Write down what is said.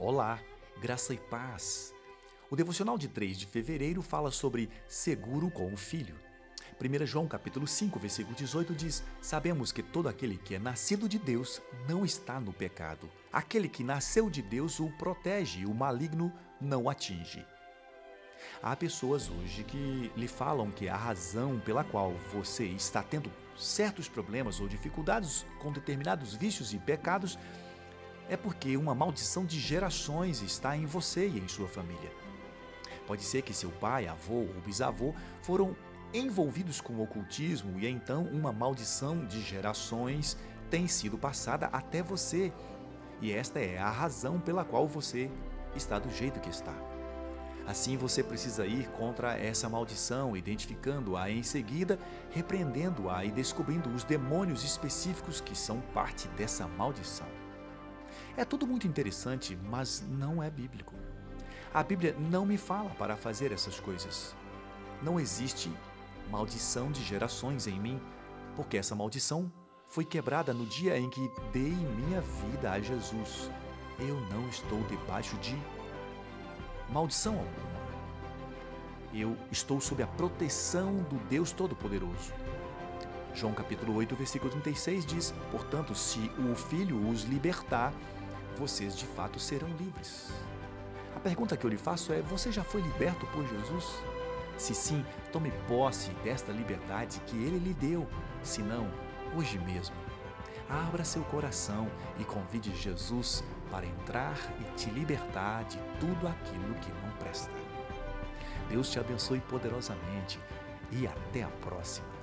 Olá, graça e paz. O devocional de 3 de fevereiro fala sobre seguro com o filho. 1 João capítulo 5, versículo 18 diz: Sabemos que todo aquele que é nascido de Deus não está no pecado. Aquele que nasceu de Deus o protege e o maligno não o atinge. Há pessoas hoje que lhe falam que a razão pela qual você está tendo certos problemas ou dificuldades com determinados vícios e pecados é porque uma maldição de gerações está em você e em sua família. Pode ser que seu pai, avô ou bisavô foram envolvidos com o ocultismo e então uma maldição de gerações tem sido passada até você. E esta é a razão pela qual você está do jeito que está. Assim você precisa ir contra essa maldição, identificando-a em seguida, repreendendo-a e descobrindo os demônios específicos que são parte dessa maldição. É tudo muito interessante, mas não é bíblico. A Bíblia não me fala para fazer essas coisas. Não existe maldição de gerações em mim, porque essa maldição foi quebrada no dia em que dei minha vida a Jesus. Eu não estou debaixo de maldição alguma. Eu estou sob a proteção do Deus Todo-Poderoso. João capítulo 8, versículo 36 diz: Portanto, se o Filho os libertar, vocês de fato serão livres. A pergunta que eu lhe faço é: você já foi liberto por Jesus? Se sim, tome posse desta liberdade que ele lhe deu. Se não, hoje mesmo. Abra seu coração e convide Jesus para entrar e te libertar de tudo aquilo que não presta. Deus te abençoe poderosamente e até a próxima.